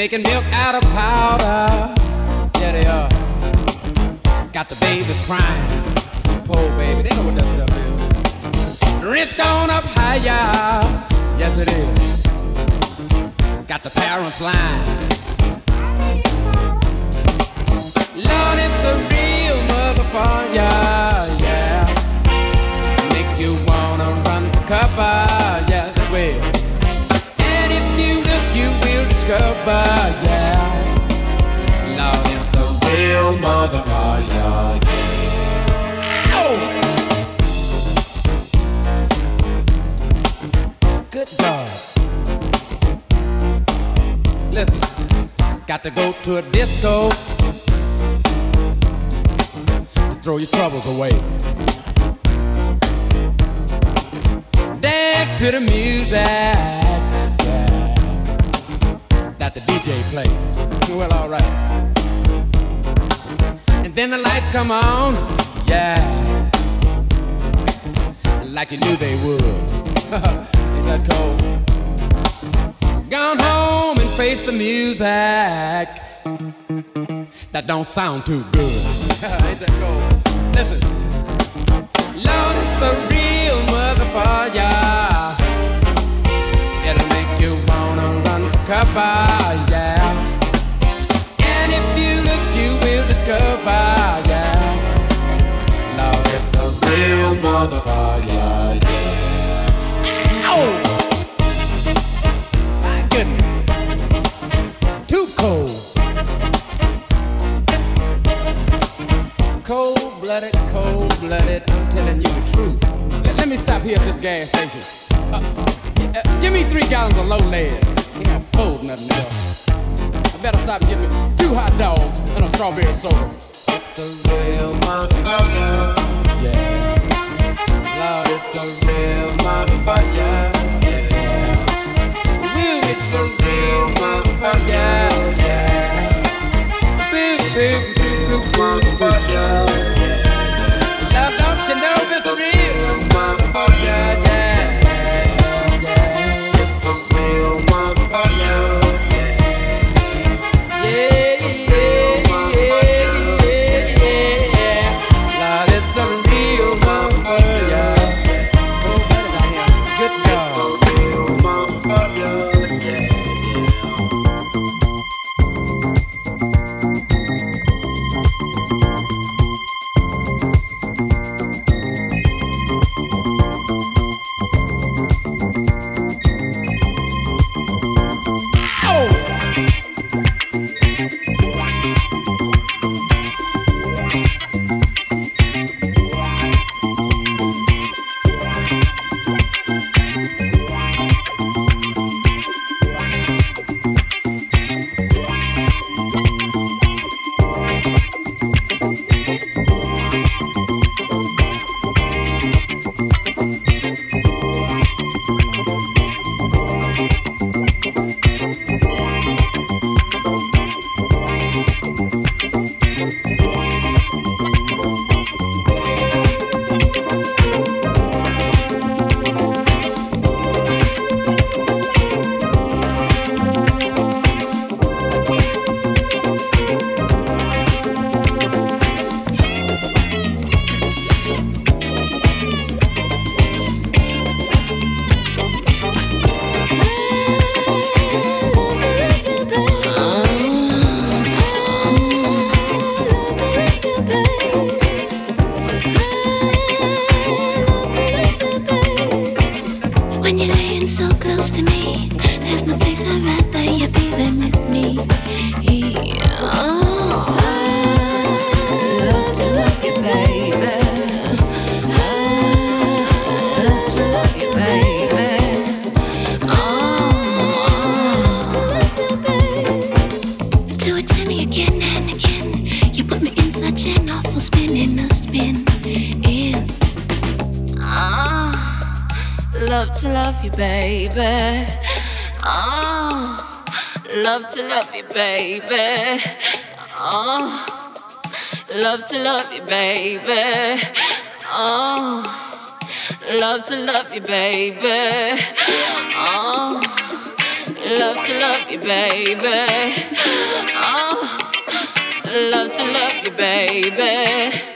Making milk out of powder. Yeah, they are. Got the babies crying. Poor baby, they know what that stuff is. Rent's gone up higher. Yes, it is. Got the parents lying. Lord, it's a real motherfucker, yeah. Make you wanna run for cover, discover, yeah. Lord, it's a real motherfucker, yeah. Oh! Good God. Listen, got to go to a disco to throw your troubles away. Dance to the music DJ play. Well, alright. And then the lights come on, yeah, like you knew they would. Ain't that cold? Gone home and face the music that don't sound too good. Ain't that cold? Listen, Lord, it's a real motherfucker. It'll make you wanna run for cover, Ow! My goodness. Too cold. Cold blooded, cold blooded. I'm telling you the truth. Let, let me stop here at this gas station. Uh, uh, give me three gallons of low lead. Can't afford nothing else. I better stop and get me two hot dogs and a strawberry soda. It's a real motherfucker. Yeah. Lord, it's a real motherfucker. Yeah. Ooh, it's a real motherfucker. Yeah. Big, big, big, big motherfucker. Love you, baby. Oh, love to love you, baby. Oh, love to love you, baby.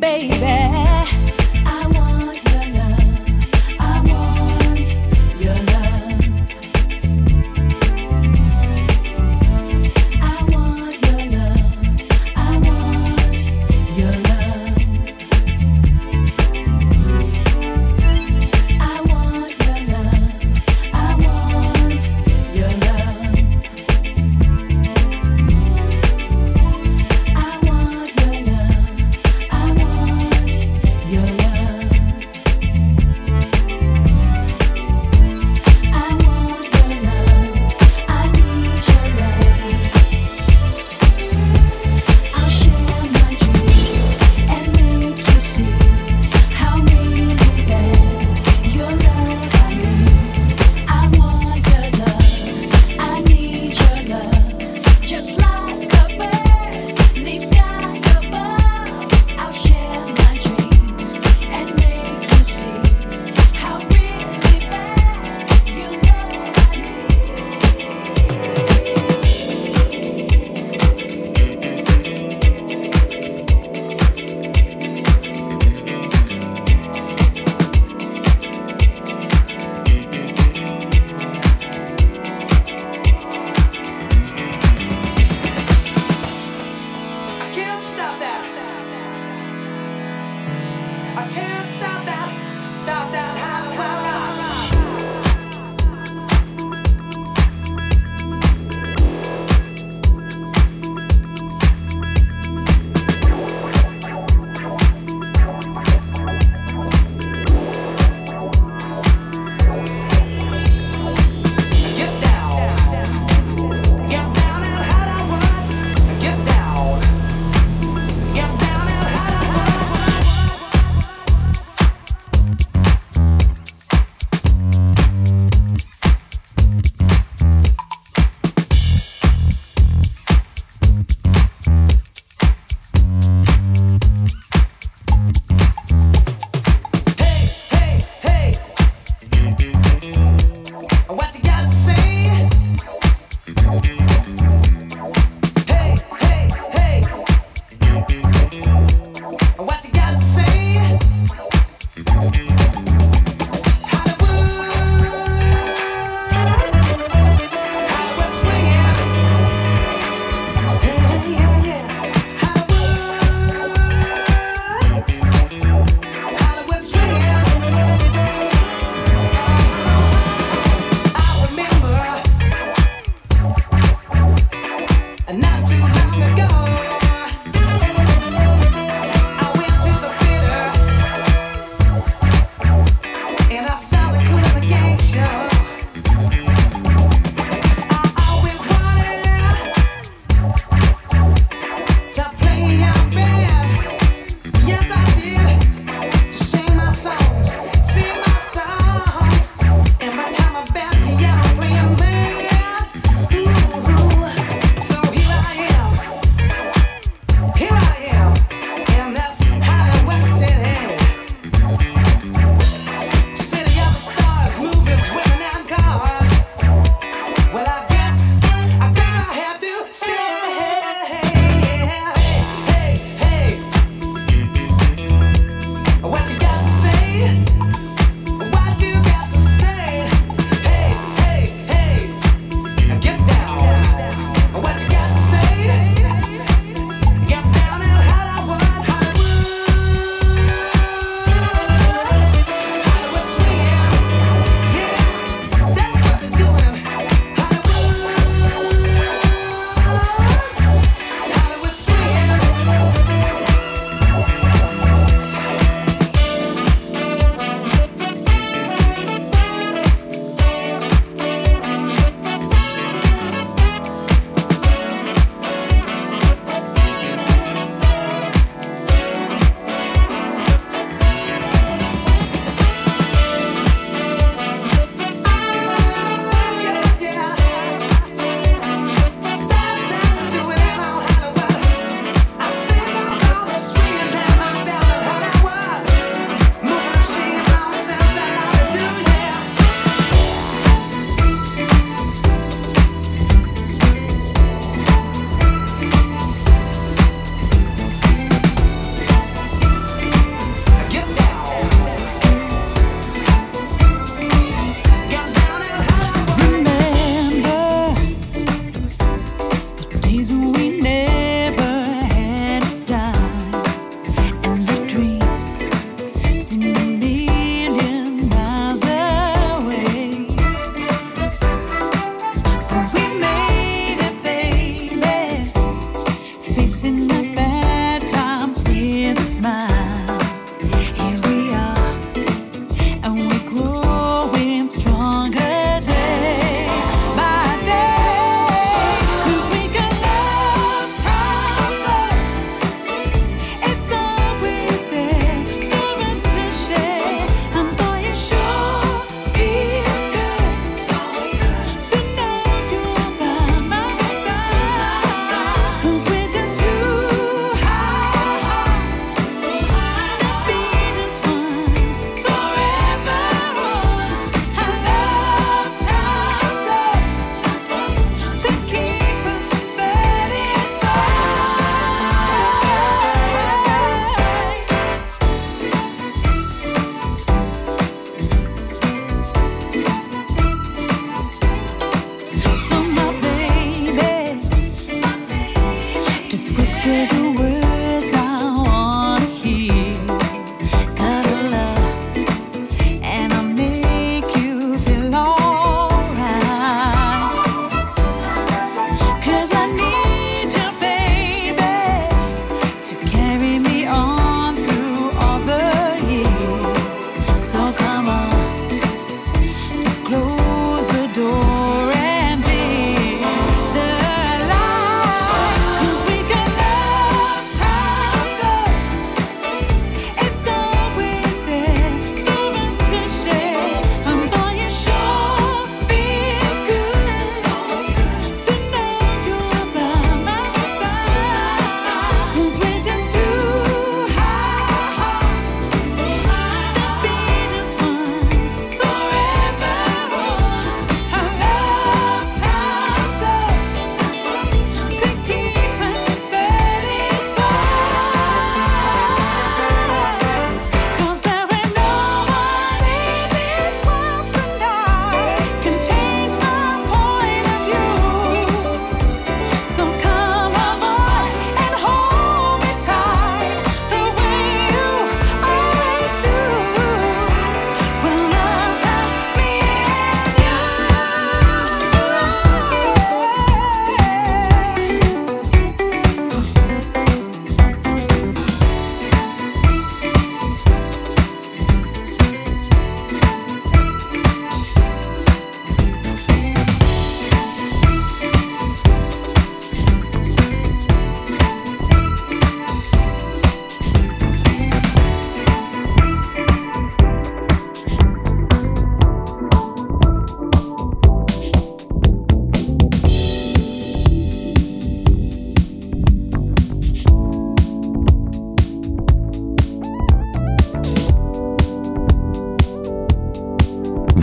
baby.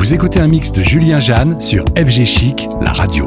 Vous écoutez un mix de Julien Jeanne sur FG Chic, la radio.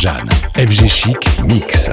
Jeanne. FG Chic Mix.